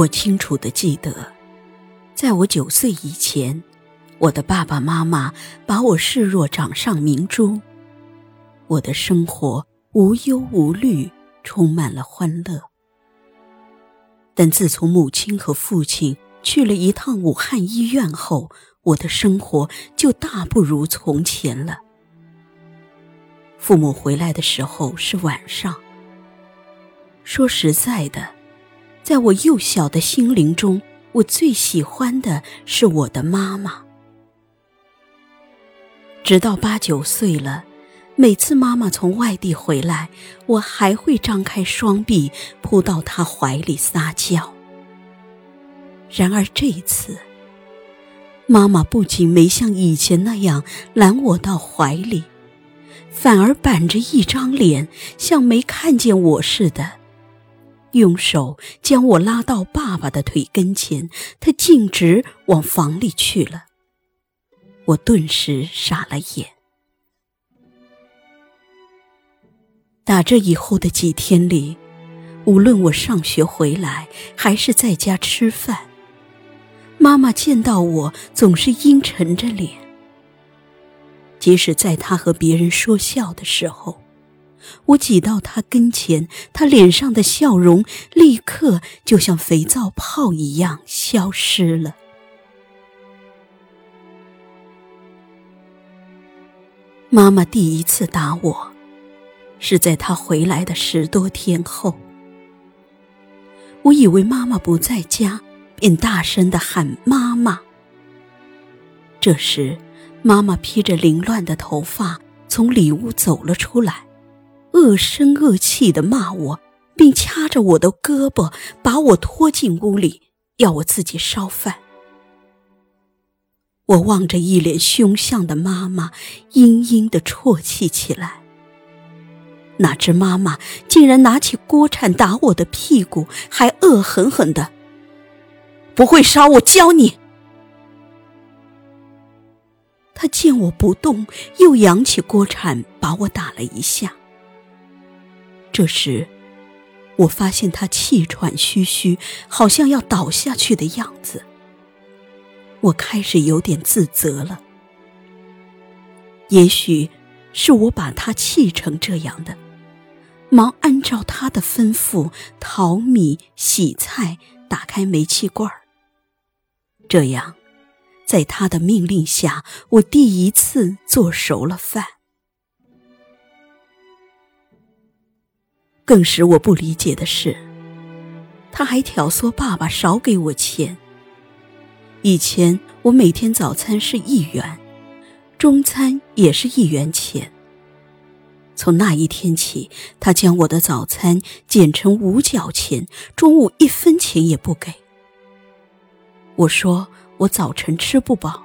我清楚的记得，在我九岁以前，我的爸爸妈妈把我视若掌上明珠，我的生活无忧无虑，充满了欢乐。但自从母亲和父亲去了一趟武汉医院后，我的生活就大不如从前了。父母回来的时候是晚上。说实在的。在我幼小的心灵中，我最喜欢的是我的妈妈。直到八九岁了，每次妈妈从外地回来，我还会张开双臂扑到她怀里撒娇。然而这一次，妈妈不仅没像以前那样揽我到怀里，反而板着一张脸，像没看见我似的。用手将我拉到爸爸的腿跟前，他径直往房里去了。我顿时傻了眼。打这以后的几天里，无论我上学回来，还是在家吃饭，妈妈见到我总是阴沉着脸。即使在她和别人说笑的时候。我挤到他跟前，他脸上的笑容立刻就像肥皂泡一样消失了。妈妈第一次打我，是在他回来的十多天后。我以为妈妈不在家，便大声的喊妈妈。这时，妈妈披着凌乱的头发从里屋走了出来。恶声恶气的骂我，并掐着我的胳膊，把我拖进屋里，要我自己烧饭。我望着一脸凶相的妈妈，阴阴的啜泣起来。哪知妈妈竟然拿起锅铲打我的屁股，还恶狠狠的：“不会烧，我教你。”他见我不动，又扬起锅铲把我打了一下。这时，我发现他气喘吁吁，好像要倒下去的样子。我开始有点自责了。也许是我把他气成这样的，忙按照他的吩咐淘米、洗菜、打开煤气罐。这样，在他的命令下，我第一次做熟了饭。更使我不理解的是，他还挑唆爸爸少给我钱。以前我每天早餐是一元，中餐也是一元钱。从那一天起，他将我的早餐减成五角钱，中午一分钱也不给。我说我早晨吃不饱，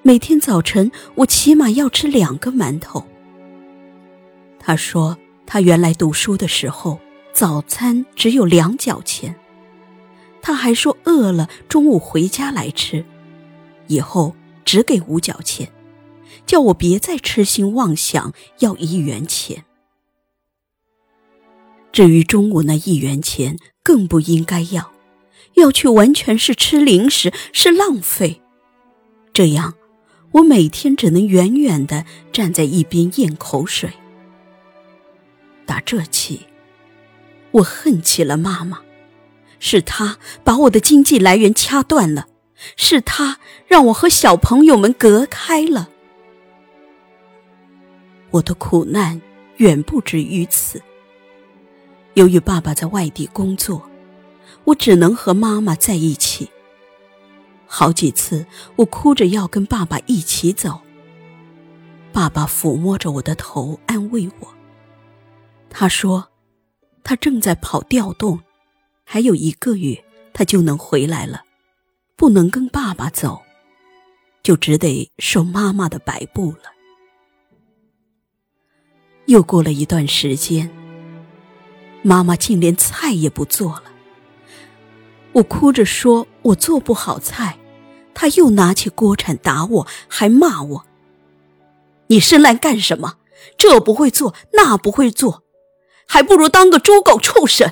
每天早晨我起码要吃两个馒头。他说。他原来读书的时候，早餐只有两角钱。他还说饿了中午回家来吃，以后只给五角钱，叫我别再痴心妄想要一元钱。至于中午那一元钱，更不应该要，要去完全是吃零食，是浪费。这样，我每天只能远远的站在一边咽口水。打这起，我恨起了妈妈，是她把我的经济来源掐断了，是她让我和小朋友们隔开了。我的苦难远不止于此。由于爸爸在外地工作，我只能和妈妈在一起。好几次，我哭着要跟爸爸一起走，爸爸抚摸着我的头，安慰我。他说：“他正在跑调动，还有一个月他就能回来了，不能跟爸爸走，就只得受妈妈的摆布了。”又过了一段时间，妈妈竟连菜也不做了。我哭着说：“我做不好菜。”他又拿起锅铲打我，还骂我：“你生来干什么？这不会做，那不会做。”还不如当个猪狗畜生！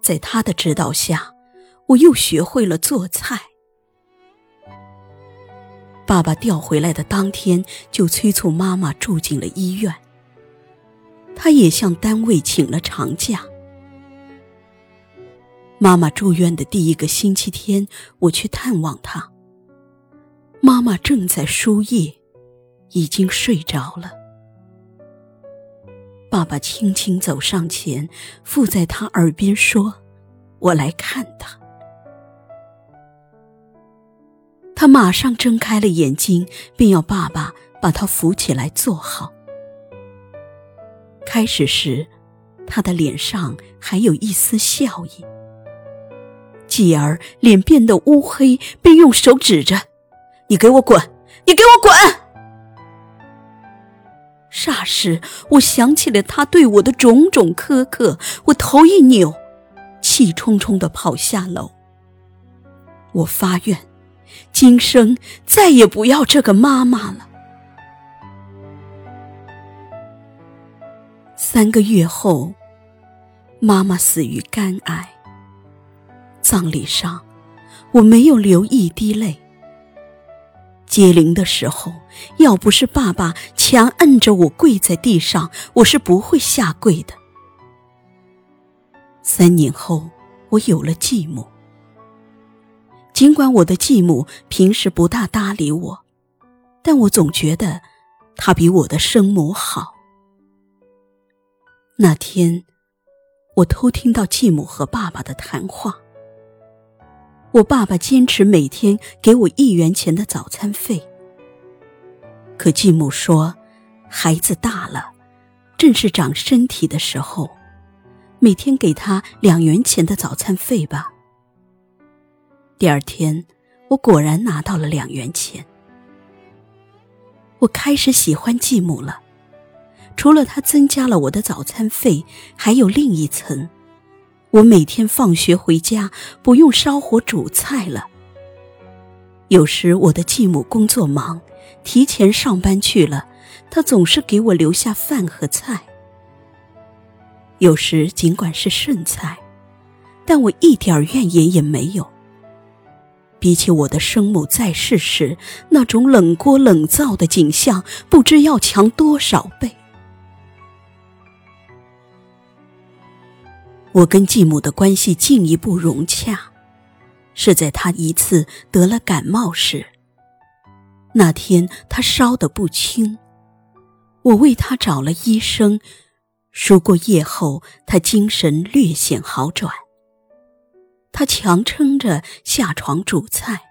在他的指导下，我又学会了做菜。爸爸调回来的当天，就催促妈妈住进了医院。他也向单位请了长假。妈妈住院的第一个星期天，我去探望她。妈妈正在输液，已经睡着了。爸爸轻轻走上前，附在他耳边说：“我来看他。”他马上睁开了眼睛，并要爸爸把他扶起来坐好。开始时，他的脸上还有一丝笑意，继而脸变得乌黑，并用手指着：“你给我滚！你给我滚！”霎时，我想起了他对我的种种苛刻，我头一扭，气冲冲的跑下楼。我发愿，今生再也不要这个妈妈了。三个月后，妈妈死于肝癌。葬礼上，我没有流一滴泪。接灵的时候，要不是爸爸强摁着我跪在地上，我是不会下跪的。三年后，我有了继母。尽管我的继母平时不大搭理我，但我总觉得她比我的生母好。那天，我偷听到继母和爸爸的谈话。我爸爸坚持每天给我一元钱的早餐费，可继母说，孩子大了，正是长身体的时候，每天给他两元钱的早餐费吧。第二天，我果然拿到了两元钱。我开始喜欢继母了，除了他增加了我的早餐费，还有另一层。我每天放学回家不用烧火煮菜了。有时我的继母工作忙，提前上班去了，她总是给我留下饭和菜。有时尽管是剩菜，但我一点怨言也没有。比起我的生母在世时那种冷锅冷灶的景象，不知要强多少倍。我跟继母的关系进一步融洽，是在她一次得了感冒时。那天她烧得不轻，我为她找了医生，输过液后，她精神略显好转。她强撑着下床煮菜，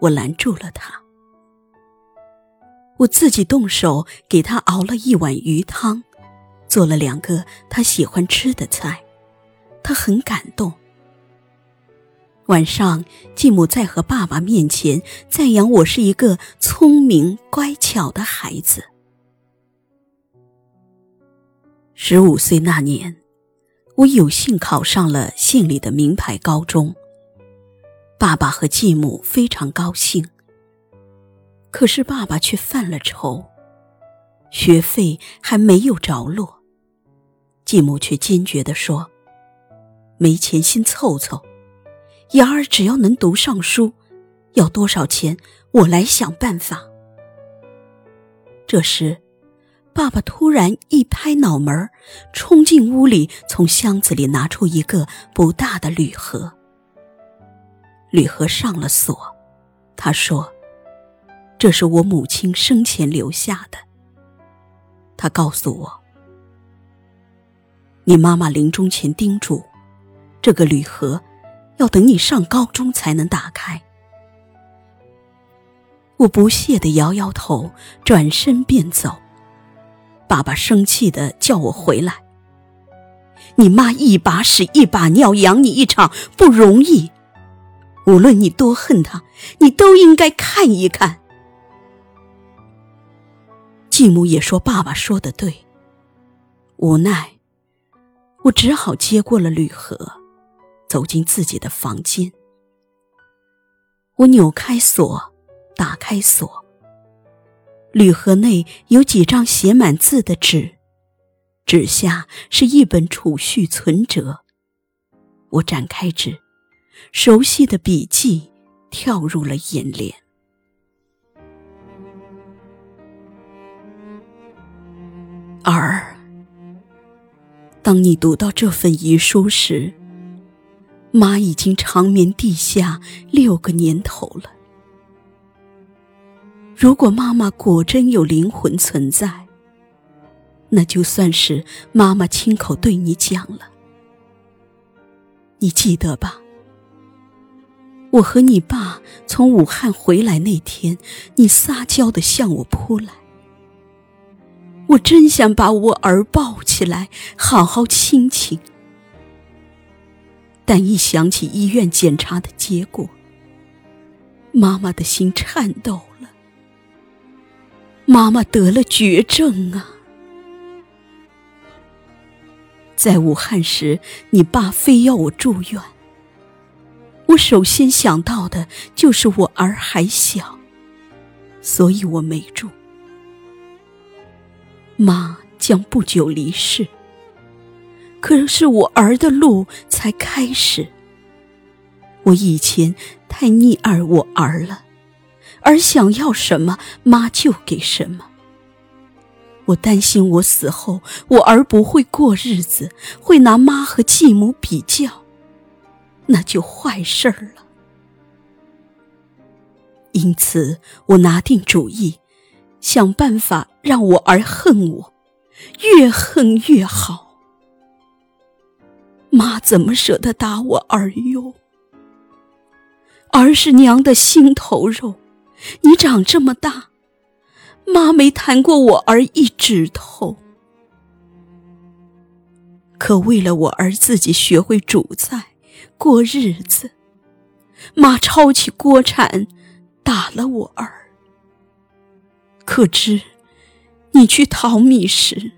我拦住了她。我自己动手给她熬了一碗鱼汤，做了两个她喜欢吃的菜。他很感动。晚上，继母在和爸爸面前赞扬我是一个聪明乖巧的孩子。十五岁那年，我有幸考上了县里的名牌高中。爸爸和继母非常高兴。可是爸爸却犯了愁，学费还没有着落。继母却坚决地说。没钱先凑凑，雅儿只要能读上书，要多少钱我来想办法。这时，爸爸突然一拍脑门冲进屋里，从箱子里拿出一个不大的铝盒。铝盒上了锁，他说：“这是我母亲生前留下的。”他告诉我：“你妈妈临终前叮嘱。”这个铝盒要等你上高中才能打开。我不屑的摇摇头，转身便走。爸爸生气的叫我回来。你妈一把屎一把尿养你一场不容易，无论你多恨她，你都应该看一看。继母也说爸爸说的对。无奈，我只好接过了铝盒。走进自己的房间，我扭开锁，打开锁。铝盒内有几张写满字的纸，纸下是一本储蓄存折，我展开纸，熟悉的笔记跳入了眼帘。儿，当你读到这份遗书时，妈已经长眠地下六个年头了。如果妈妈果真有灵魂存在，那就算是妈妈亲口对你讲了。你记得吧？我和你爸从武汉回来那天，你撒娇的向我扑来，我真想把我儿抱起来，好好亲亲。但一想起医院检查的结果，妈妈的心颤抖了。妈妈得了绝症啊！在武汉时，你爸非要我住院，我首先想到的就是我儿还小，所以我没住。妈将不久离世。可是我儿的路才开始。我以前太溺爱我儿了，儿想要什么，妈就给什么。我担心我死后，我儿不会过日子，会拿妈和继母比较，那就坏事儿了。因此，我拿定主意，想办法让我儿恨我，越恨越好。妈怎么舍得打我儿哟？儿是娘的心头肉，你长这么大，妈没弹过我儿一指头。可为了我儿自己学会煮菜过日子，妈抄起锅铲打了我儿。可知，你去淘米时。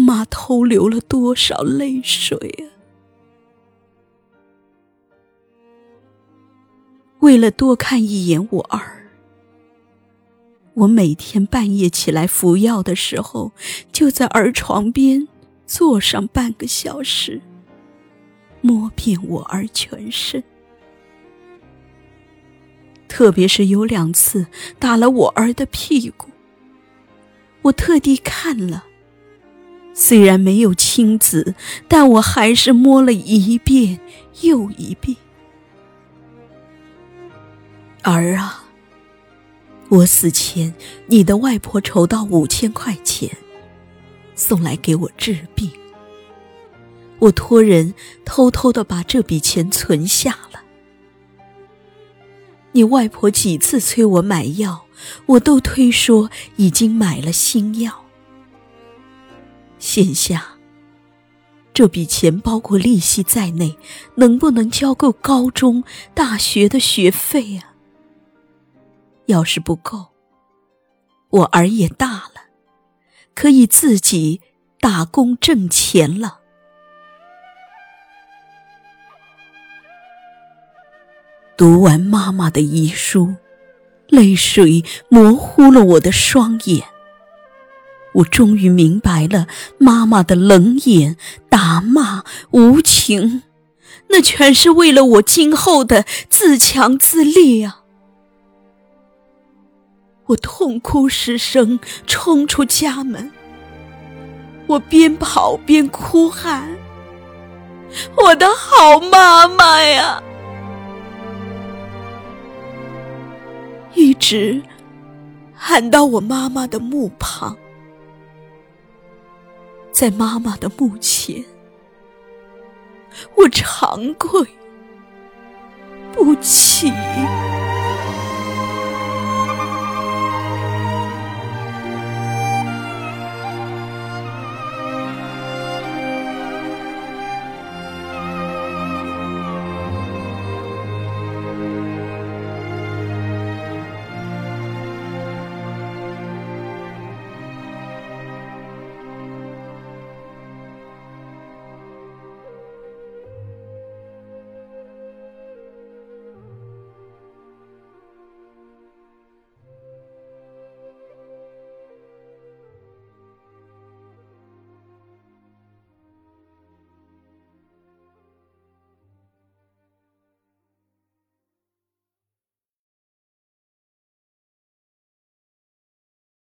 妈偷流了多少泪水啊！为了多看一眼我儿，我每天半夜起来服药的时候，就在儿床边坐上半个小时，摸遍我儿全身。特别是有两次打了我儿的屁股，我特地看了。虽然没有亲子，但我还是摸了一遍又一遍。儿啊，我死前，你的外婆筹到五千块钱，送来给我治病。我托人偷偷的把这笔钱存下了。你外婆几次催我买药，我都推说已经买了新药。现下，这笔钱包括利息在内，能不能交够高中、大学的学费啊？要是不够，我儿也大了，可以自己打工挣钱了。读完妈妈的遗书，泪水模糊了我的双眼。我终于明白了，妈妈的冷眼、打骂、无情，那全是为了我今后的自强自立啊！我痛哭失声，冲出家门。我边跑边哭喊：“我的好妈妈呀！”一直喊到我妈妈的墓旁。在妈妈的墓前，我长跪不起。